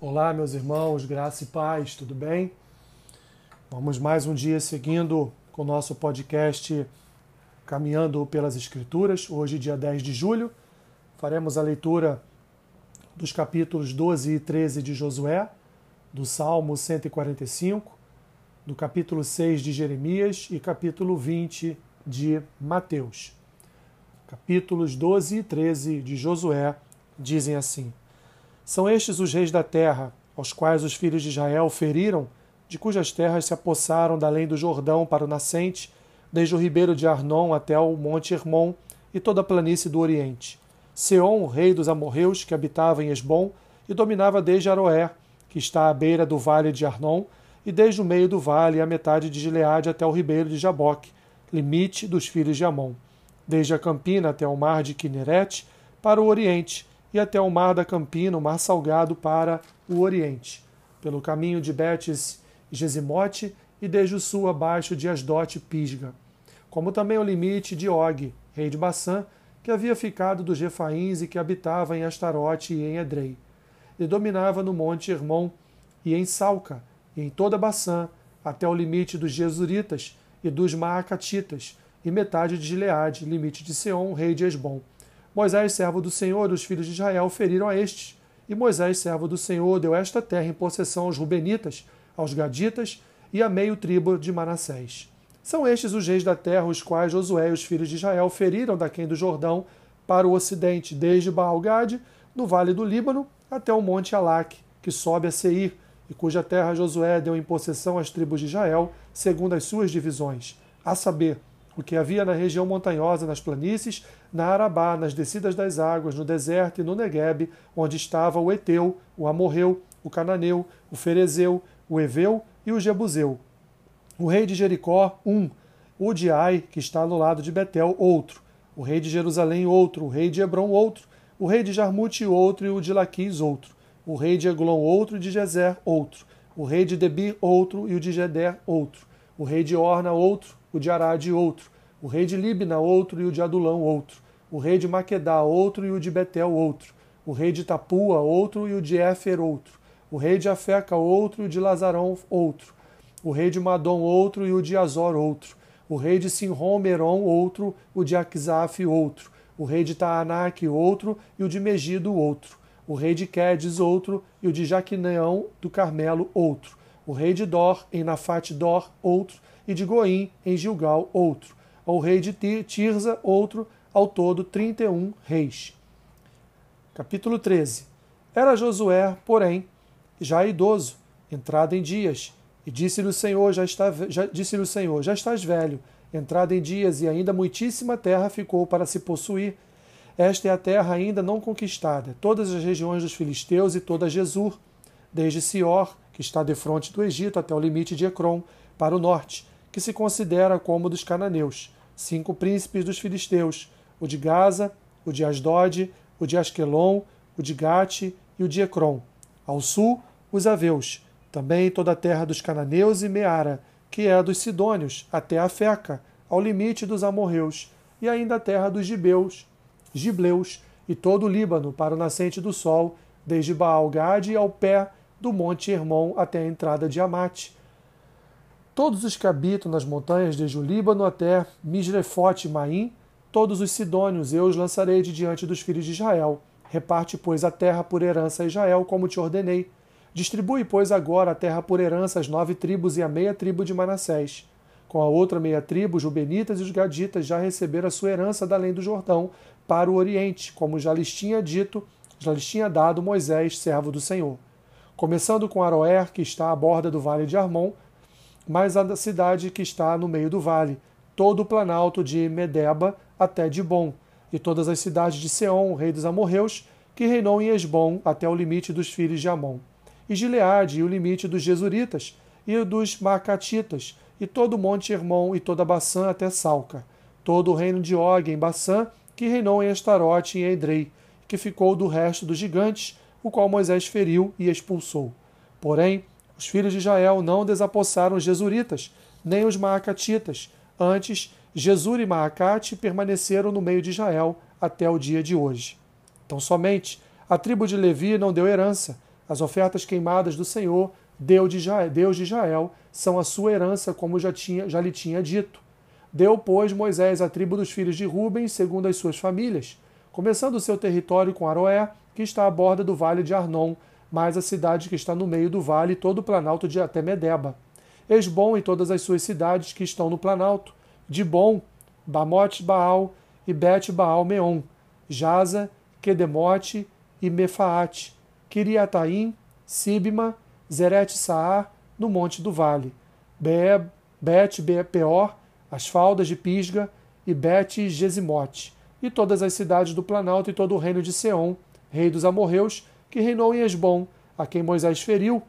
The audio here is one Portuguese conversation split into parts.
Olá, meus irmãos, graça e paz, tudo bem? Vamos mais um dia seguindo com o nosso podcast Caminhando pelas Escrituras. Hoje, dia 10 de julho, faremos a leitura dos capítulos 12 e 13 de Josué, do Salmo 145, do capítulo 6 de Jeremias e capítulo 20 de Mateus. Capítulos 12 e 13 de Josué dizem assim: São estes os reis da terra, aos quais os filhos de Israel feriram, de cujas terras se apossaram da além do Jordão para o nascente, desde o ribeiro de Arnon até o monte Hermon e toda a planície do Oriente. Seom, rei dos amorreus, que habitava em Esbom, e dominava desde Aroé, que está à beira do vale de Arnon, e desde o meio do vale a metade de Gileade até o ribeiro de Jaboque, limite dos filhos de Amon, desde a campina até o mar de Kineret, para o oriente, e até o mar da Campina, o mar salgado, para o oriente, pelo caminho de Betes e Gesimote, e desde o sul abaixo de Asdote e Pisga, como também o limite de Og, rei de Bassã, que havia ficado dos Refaíns e que habitava em Astarote e em Edrei. E dominava no monte Hermon e em Salca, e em toda Bassã, até o limite dos Jesuritas e dos Maacatitas, e metade de Gileade, limite de Seom, rei de Esbom Moisés, servo do Senhor, os filhos de Israel feriram a estes. E Moisés, servo do Senhor, deu esta terra em possessão aos Rubenitas, aos Gaditas e a meio tribo de Manassés. São estes os reis da terra, os quais Josué e os filhos de Israel feriram daquém do Jordão para o ocidente, desde Baal-Gade, no vale do Líbano, até o monte Alaque, que sobe a Seir, e cuja terra Josué deu em possessão às tribos de Israel, segundo as suas divisões, a saber, o que havia na região montanhosa, nas planícies, na Arabá, nas descidas das águas, no deserto e no Negueb, onde estava o Eteu, o Amorreu, o Cananeu, o Ferezeu, o Eveu e o Jebuseu. O rei de Jericó, um. O de Ai, que está no lado de Betel, outro. O rei de Jerusalém, outro. O rei de Hebron, outro. O rei de Jarmute, outro. E o de Laquis, outro. O rei de Eglon, outro. E de Gezer, outro. O rei de Debir, outro. E o de Geder, outro. O rei de Orna, outro o de Arade outro, o rei de Libna outro e o de Adulão outro, o rei de Maquedá outro e o de Betel outro, o rei de Tapua outro e o de Éfer outro, o rei de Afeca outro e o de Lazarão outro, o rei de Madom outro e o de Azor outro, o rei de Sinrom outro, o de Aquizaf outro, o rei de Taanac outro e o de Megido outro, o rei de Quedes outro e o de Jaquineão do Carmelo outro, o rei de Dor em Nafate Dor outro e de Goim, em Gilgal, outro. Ao rei de Tirza, outro, ao todo 31 reis. Capítulo 13. Era Josué, porém, já idoso, entrado em dias, e disse-lhe o Senhor, já está, já, disse o Senhor, já estás velho, entrado em dias, e ainda muitíssima terra ficou para se possuir. Esta é a terra ainda não conquistada, todas as regiões dos filisteus e toda Jesur, desde Sior, que está defronte do Egito, até o limite de Ecrom, para o norte, que se considera como dos cananeus, cinco príncipes dos filisteus, o de Gaza, o de Asdod, o de Asquelon, o de Gate e o de Ecrom. Ao sul, os aveus, também toda a terra dos cananeus e Meara, que é a dos sidônios, até a Feca, ao limite dos amorreus, e ainda a terra dos gibeus, gibleus, e todo o Líbano, para o nascente do sol, desde Baal-Gade ao pé do monte Hermon até a entrada de Amate, todos os que habitam nas montanhas, desde o Líbano até Misrefote e Maim, todos os sidônios eu os lançarei de diante dos filhos de Israel. Reparte, pois, a terra por herança a Israel, como te ordenei. Distribui, pois, agora a terra por herança às nove tribos e a meia tribo de Manassés. Com a outra meia tribo, os Rubenitas e os Gaditas já receberam a sua herança da além do Jordão, para o Oriente, como já lhes tinha dito, já lhes tinha dado Moisés, servo do Senhor. Começando com Aroer, que está à borda do vale de Armon, mas a cidade que está no meio do vale, todo o planalto de Medeba até Dibon, e todas as cidades de Seom, rei dos amorreus, que reinou em Esbom até o limite dos filhos de Amon, e Gileade e o limite dos Jesuritas, e dos Macatitas, e todo o monte Hermon e toda Baçã até Salca, todo o reino de Og em Baçã, que reinou em Estarote e em Edrei, que ficou do resto dos gigantes, o qual Moisés feriu e expulsou. Porém, os filhos de Israel não desapossaram os jesuritas, nem os maacatitas. Antes, Jesur e Maacate permaneceram no meio de Israel até o dia de hoje. Então, somente a tribo de Levi não deu herança, As ofertas queimadas do Senhor, Deus de Israel, são a sua herança, como já, tinha, já lhe tinha dito. Deu, pois, Moisés a tribo dos filhos de Ruben, segundo as suas famílias, começando o seu território com Aroé, que está à borda do vale de Arnon, mais a cidade que está no meio do vale e todo o planalto de até Medeba. Esbom e todas as suas cidades que estão no planalto, Dibon, Bamote Baal e Bet Baal Meon, Jaza, Kedemote e Mefaate, Kiriataim, Sibma, Zeret Saar, no monte do vale, Bet Peor, as faldas de Pisga e Bet Gesimote, e todas as cidades do Planalto e todo o reino de Seom, rei dos amorreus, que reinou em Esbom, a quem Moisés feriu,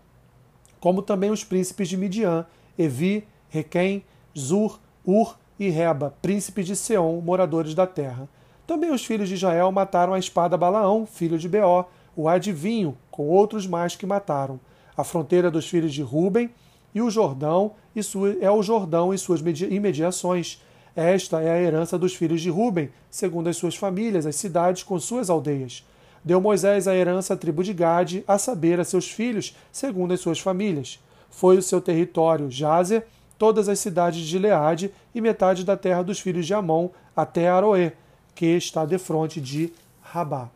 como também os príncipes de Midian, Evi, Requém, Zur, Ur e Reba, príncipes de Seom, moradores da terra. Também os filhos de Israel mataram a espada Balaão, filho de Beó, o adivinho, com outros mais que mataram. A fronteira dos filhos de Ruben e o Jordão e sua, é o Jordão e suas imediações. Esta é a herança dos filhos de Ruben, segundo as suas famílias, as cidades com suas aldeias. Deu Moisés a herança à tribo de Gade, a saber, a seus filhos, segundo as suas famílias. Foi o seu território Jazer, todas as cidades de Gileade e metade da terra dos filhos de Amon, até Aroê, que está defronte de Rabá.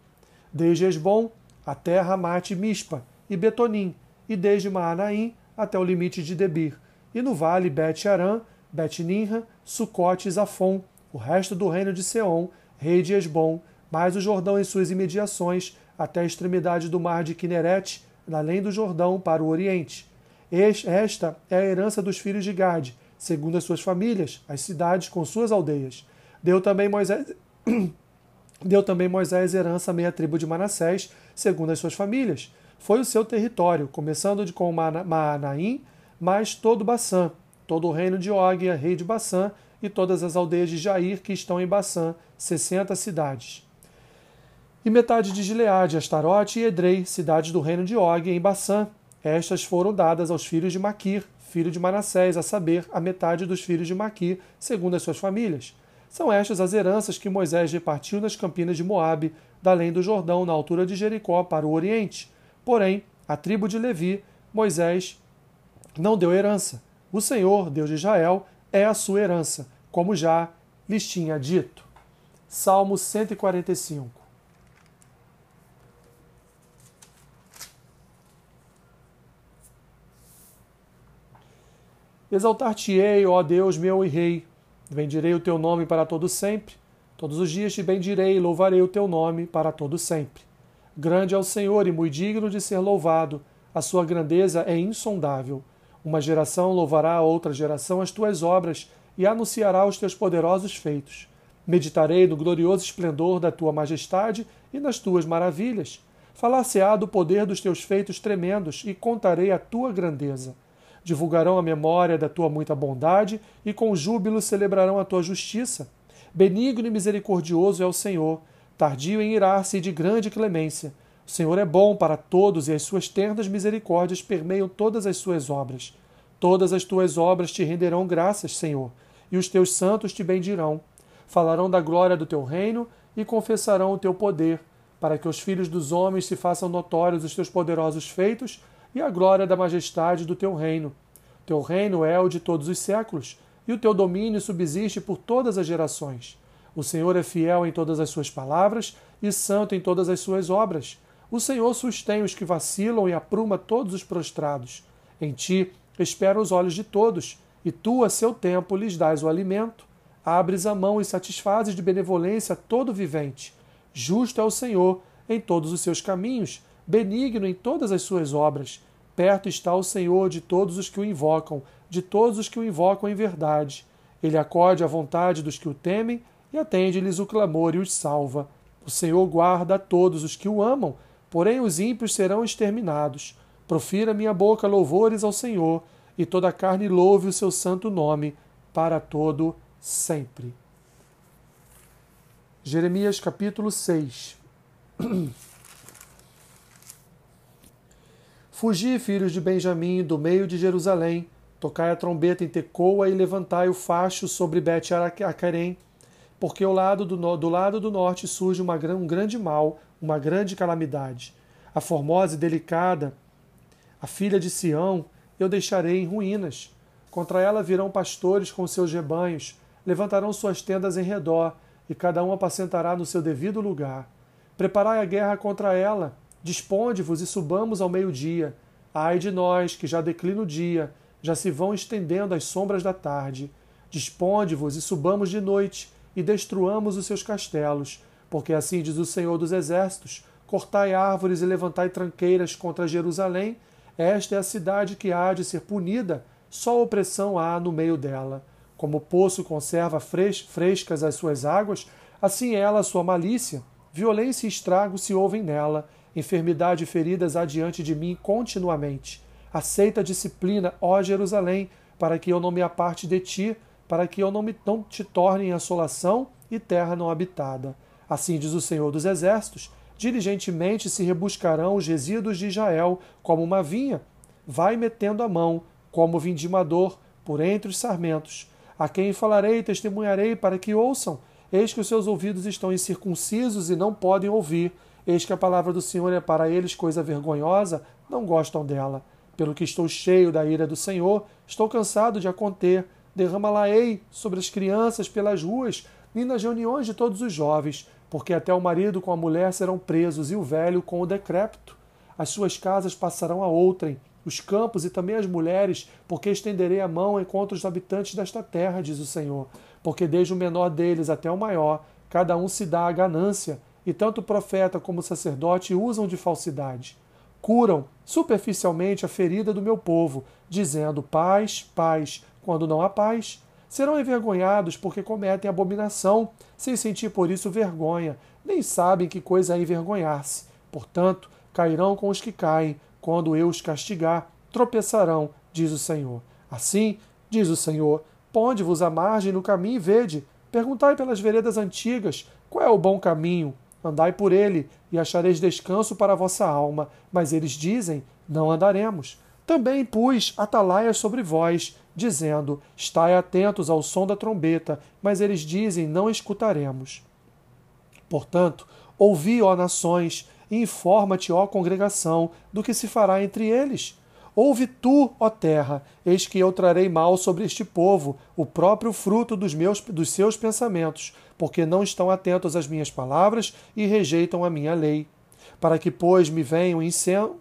Desde Esbom até Ramate Mispa e Betonim, e desde Maanaim até o limite de Debir, e no vale Bet-Aram, Bet-Ninra, Sucote e Zafon, o resto do reino de Seom, rei de Esbom, mais o Jordão em suas imediações, até a extremidade do mar de Kineret, além do Jordão, para o oriente. Esta é a herança dos filhos de Gade, segundo as suas famílias, as cidades com suas aldeias. Deu também Moisés, Deu também Moisés herança à meia tribo de Manassés, segundo as suas famílias, foi o seu território, começando de com Maanaim, mas todo Baçã, todo o reino de Og, rei de Baçã, e todas as aldeias de Jair que estão em Baçã, sessenta cidades. E metade de Gileade, Astarote e Edrei, cidades do reino de Og, em Baçã. Estas foram dadas aos filhos de Maquir, filho de Manassés, a saber, a metade dos filhos de Maquir, segundo as suas famílias. São estas as heranças que Moisés repartiu nas campinas de Moabe, da além do Jordão, na altura de Jericó, para o oriente Porém, a tribo de Levi, Moisés não deu herança. O Senhor, Deus de Israel, é a sua herança, como já lhes tinha dito. Salmo 145. Exaltar-te-ei, ó Deus meu e Rei, bendirei o teu nome para todo sempre. Todos os dias te bendirei e louvarei o teu nome para todo sempre. Grande é o Senhor e muito digno de ser louvado. A sua grandeza é insondável. Uma geração louvará a outra geração as tuas obras e anunciará os teus poderosos feitos. Meditarei no glorioso esplendor da tua majestade e nas tuas maravilhas. Falar-se-á do poder dos teus feitos tremendos e contarei a tua grandeza. Divulgarão a memória da tua muita bondade e com júbilo celebrarão a tua justiça. Benigno e misericordioso é o Senhor tardio em irar-se e de grande clemência. O Senhor é bom para todos e as suas ternas misericórdias permeiam todas as suas obras. Todas as tuas obras te renderão graças, Senhor, e os teus santos te bendirão. Falarão da glória do teu reino e confessarão o teu poder, para que os filhos dos homens se façam notórios os teus poderosos feitos e a glória da majestade do teu reino. Teu reino é o de todos os séculos, e o teu domínio subsiste por todas as gerações. O Senhor é fiel em todas as suas palavras e santo em todas as suas obras. O Senhor sustém os que vacilam e apruma todos os prostrados. Em ti esperam os olhos de todos, e tu, a seu tempo, lhes dás o alimento. Abres a mão e satisfazes de benevolência todo vivente. Justo é o Senhor em todos os seus caminhos, benigno em todas as suas obras. Perto está o Senhor de todos os que o invocam, de todos os que o invocam em verdade. Ele acode à vontade dos que o temem e atende-lhes o clamor e os salva. O Senhor guarda a todos os que o amam, porém os ímpios serão exterminados. Profira minha boca louvores ao Senhor, e toda a carne louve o seu santo nome, para todo sempre. Jeremias capítulo 6 Fugi, filhos de Benjamim, do meio de Jerusalém, tocai a trombeta em Tecoa e levantai o facho sobre Bet-Acarém, porque ao lado do, do lado do norte surge uma, um grande mal, uma grande calamidade. a formosa e delicada, a filha de Sião, eu deixarei em ruínas. Contra ela virão pastores com seus rebanhos, levantarão suas tendas em redor, e cada um apacentará no seu devido lugar. Preparai a guerra contra ela, disponde-vos e subamos ao meio-dia. Ai de nós, que já declina o dia, já se vão estendendo as sombras da tarde. Disponde-vos e subamos de noite, e destruamos os seus castelos, porque assim diz o Senhor dos Exércitos: cortai árvores e levantai tranqueiras contra Jerusalém. Esta é a cidade que há de ser punida, só opressão há no meio dela. Como o poço conserva frescas as suas águas, assim ela sua malícia. Violência e estrago se ouvem nela, enfermidade e feridas adiante de mim continuamente. Aceita a disciplina, ó Jerusalém, para que eu não me aparte de ti, para que eu não, me, não te torne em assolação e terra não habitada. Assim diz o Senhor dos Exércitos: diligentemente se rebuscarão os resíduos de Israel como uma vinha. Vai metendo a mão, como vindimador, por entre os sarmentos. A quem falarei e testemunharei para que ouçam. Eis que os seus ouvidos estão incircuncisos e não podem ouvir. Eis que a palavra do Senhor é para eles coisa vergonhosa, não gostam dela. Pelo que estou cheio da ira do Senhor, estou cansado de a conter. Derrama-la-ei sobre as crianças pelas ruas e nas reuniões de todos os jovens, porque até o marido com a mulher serão presos e o velho com o decrépito. As suas casas passarão a outrem, os campos e também as mulheres, porque estenderei a mão contra os habitantes desta terra, diz o Senhor. Porque desde o menor deles até o maior, cada um se dá a ganância, e tanto o profeta como o sacerdote usam de falsidade. Curam superficialmente a ferida do meu povo, dizendo paz, paz, quando não há paz. Serão envergonhados porque cometem abominação, sem sentir por isso vergonha, nem sabem que coisa é envergonhar-se. Portanto, cairão com os que caem, quando eu os castigar, tropeçarão, diz o Senhor. Assim, diz o Senhor, ponde-vos à margem no caminho e vede, perguntai pelas veredas antigas, qual é o bom caminho? Andai por ele, e achareis descanso para a vossa alma. Mas eles dizem: Não andaremos. Também pus atalaias sobre vós, dizendo: Estai atentos ao som da trombeta. Mas eles dizem: Não escutaremos. Portanto, ouvi, ó nações, Informa-te, ó congregação, do que se fará entre eles. Ouve tu, ó terra, eis que eu trarei mal sobre este povo, o próprio fruto dos, meus, dos seus pensamentos, porque não estão atentos às minhas palavras e rejeitam a minha lei. Para que, pois, me venha o incenso,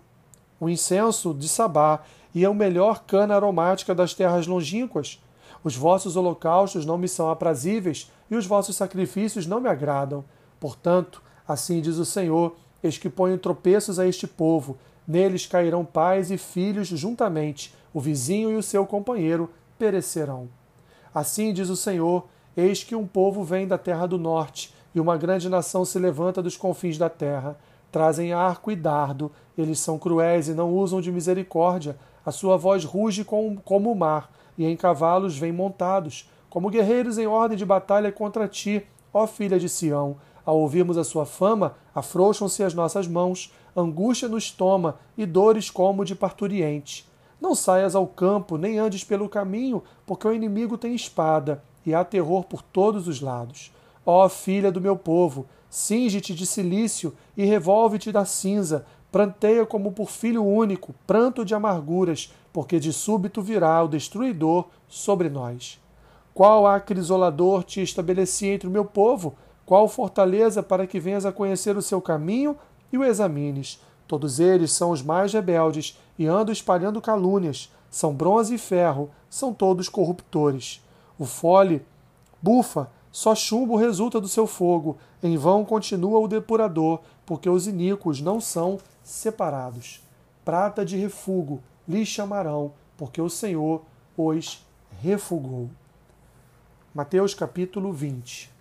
o incenso de Sabá e a melhor cana aromática das terras longínquas. Os vossos holocaustos não me são aprazíveis e os vossos sacrifícios não me agradam. Portanto, assim diz o Senhor, Eis que ponho tropeços a este povo, neles cairão pais e filhos juntamente, o vizinho e o seu companheiro perecerão. Assim diz o Senhor: Eis que um povo vem da terra do norte, e uma grande nação se levanta dos confins da terra. Trazem arco e dardo, eles são cruéis e não usam de misericórdia. A sua voz ruge como o mar, e em cavalos vêm montados, como guerreiros em ordem de batalha contra ti, ó filha de Sião. Ao ouvirmos a sua fama, afrouxam-se as nossas mãos, angústia nos toma e dores como de parturiente. Não saias ao campo, nem andes pelo caminho, porque o inimigo tem espada, e há terror por todos os lados. Ó filha do meu povo, cinge-te de silício e revolve-te da cinza, pranteia como por filho único, pranto de amarguras, porque de súbito virá o destruidor sobre nós. Qual acrisolador te estabeleci entre o meu povo? Qual fortaleza para que venhas a conhecer o seu caminho e o examines? Todos eles são os mais rebeldes e andam espalhando calúnias. São bronze e ferro, são todos corruptores. O fole bufa, só chumbo resulta do seu fogo. Em vão continua o depurador, porque os iníquos não são separados. Prata de refúgio lhes chamarão, porque o Senhor os refugou. Mateus capítulo 20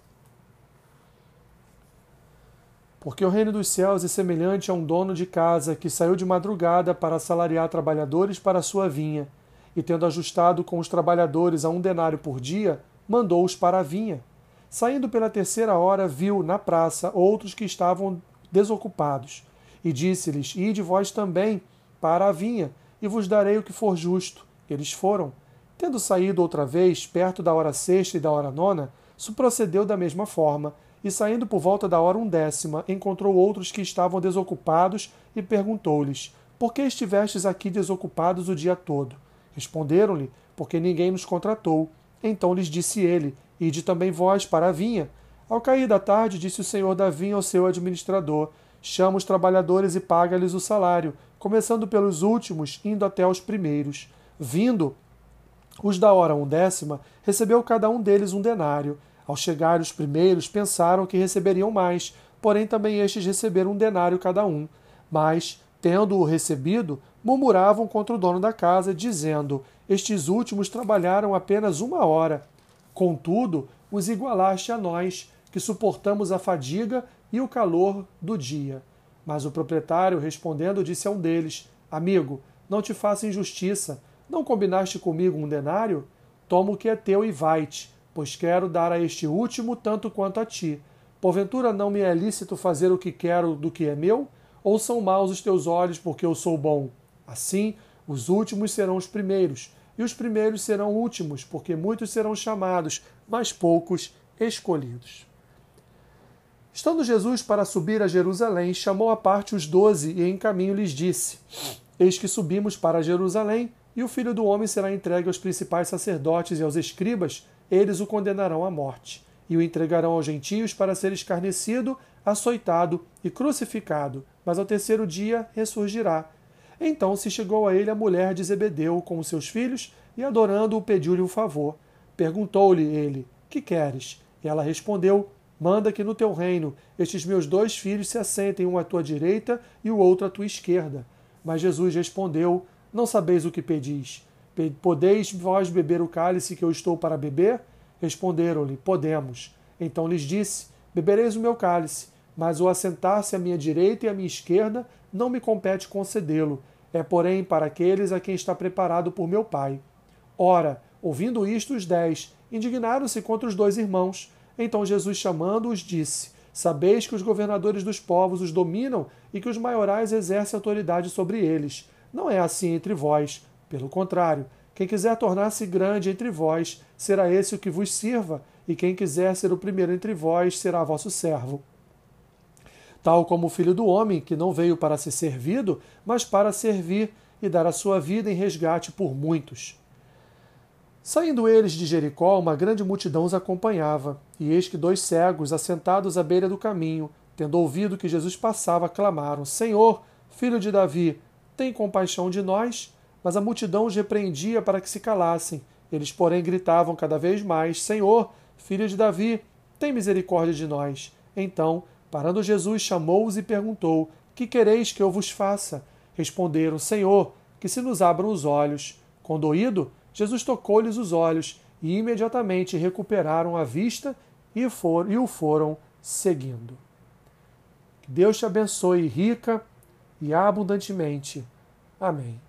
Porque o reino dos céus é semelhante a um dono de casa que saiu de madrugada para assalariar trabalhadores para a sua vinha, e tendo ajustado com os trabalhadores a um denário por dia, mandou-os para a vinha. Saindo pela terceira hora, viu na praça outros que estavam desocupados, e disse-lhes: Ide vós também para a vinha, e vos darei o que for justo. Eles foram. Tendo saído outra vez, perto da hora sexta e da hora nona, procedeu da mesma forma e saindo por volta da hora undécima, encontrou outros que estavam desocupados e perguntou-lhes: Por que estivestes aqui desocupados o dia todo? Responderam-lhe: Porque ninguém nos contratou. Então lhes disse ele: Ide também vós para a vinha. Ao cair da tarde, disse o senhor da vinha ao seu administrador: Chama os trabalhadores e paga-lhes o salário, começando pelos últimos, indo até os primeiros. Vindo, os da hora undécima, recebeu cada um deles um denário. Ao chegar os primeiros, pensaram que receberiam mais, porém também estes receberam um denário cada um. Mas, tendo-o recebido, murmuravam contra o dono da casa, dizendo: Estes últimos trabalharam apenas uma hora. Contudo, os igualaste a nós, que suportamos a fadiga e o calor do dia. Mas o proprietário, respondendo, disse a um deles: Amigo, não te faça injustiça. Não combinaste comigo um denário? Toma o que é teu e vai-te, pois quero dar a este último tanto quanto a ti. Porventura não me é lícito fazer o que quero do que é meu? Ou são maus os teus olhos porque eu sou bom? Assim, os últimos serão os primeiros, e os primeiros serão últimos, porque muitos serão chamados, mas poucos escolhidos. Estando Jesus para subir a Jerusalém, chamou à parte os doze e em caminho lhes disse: Eis que subimos para Jerusalém, e o filho do homem será entregue aos principais sacerdotes e aos escribas, eles o condenarão à morte, e o entregarão aos gentios para ser escarnecido, açoitado e crucificado, mas ao terceiro dia ressurgirá. Então se chegou a ele a mulher de Zebedeu com os seus filhos, e adorando-o pediu-lhe um favor. Perguntou-lhe ele: Que queres? E ela respondeu: Manda que no teu reino estes meus dois filhos se assentem, um à tua direita e o outro à tua esquerda. Mas Jesus respondeu: Não sabeis o que pedis. Podeis vós beber o cálice que eu estou para beber? Responderam-lhe: Podemos. Então lhes disse: Bebereis o meu cálice, mas o assentar-se à minha direita e à minha esquerda não me compete concedê-lo. É, porém, para aqueles a quem está preparado por meu Pai. Ora, ouvindo isto, os dez indignaram-se contra os dois irmãos. Então Jesus, chamando-os, disse: Sabeis que os governadores dos povos os dominam e que os maiorais exercem autoridade sobre eles. Não é assim entre vós. Pelo contrário, quem quiser tornar-se grande entre vós, será esse o que vos sirva, e quem quiser ser o primeiro entre vós, será vosso servo. Tal como o filho do homem, que não veio para ser servido, mas para servir e dar a sua vida em resgate por muitos. Saindo eles de Jericó, uma grande multidão os acompanhava, e eis que dois cegos, assentados à beira do caminho, tendo ouvido que Jesus passava, clamaram: Senhor, filho de Davi, tem compaixão de nós? Mas a multidão os repreendia para que se calassem. Eles, porém, gritavam cada vez mais: Senhor, filho de Davi, tem misericórdia de nós. Então, parando Jesus, chamou-os e perguntou: Que quereis que eu vos faça? Responderam: Senhor, que se nos abram os olhos. Condoído, Jesus tocou-lhes os olhos e imediatamente recuperaram a vista e, for, e o foram seguindo. Que Deus te abençoe rica e abundantemente. Amém.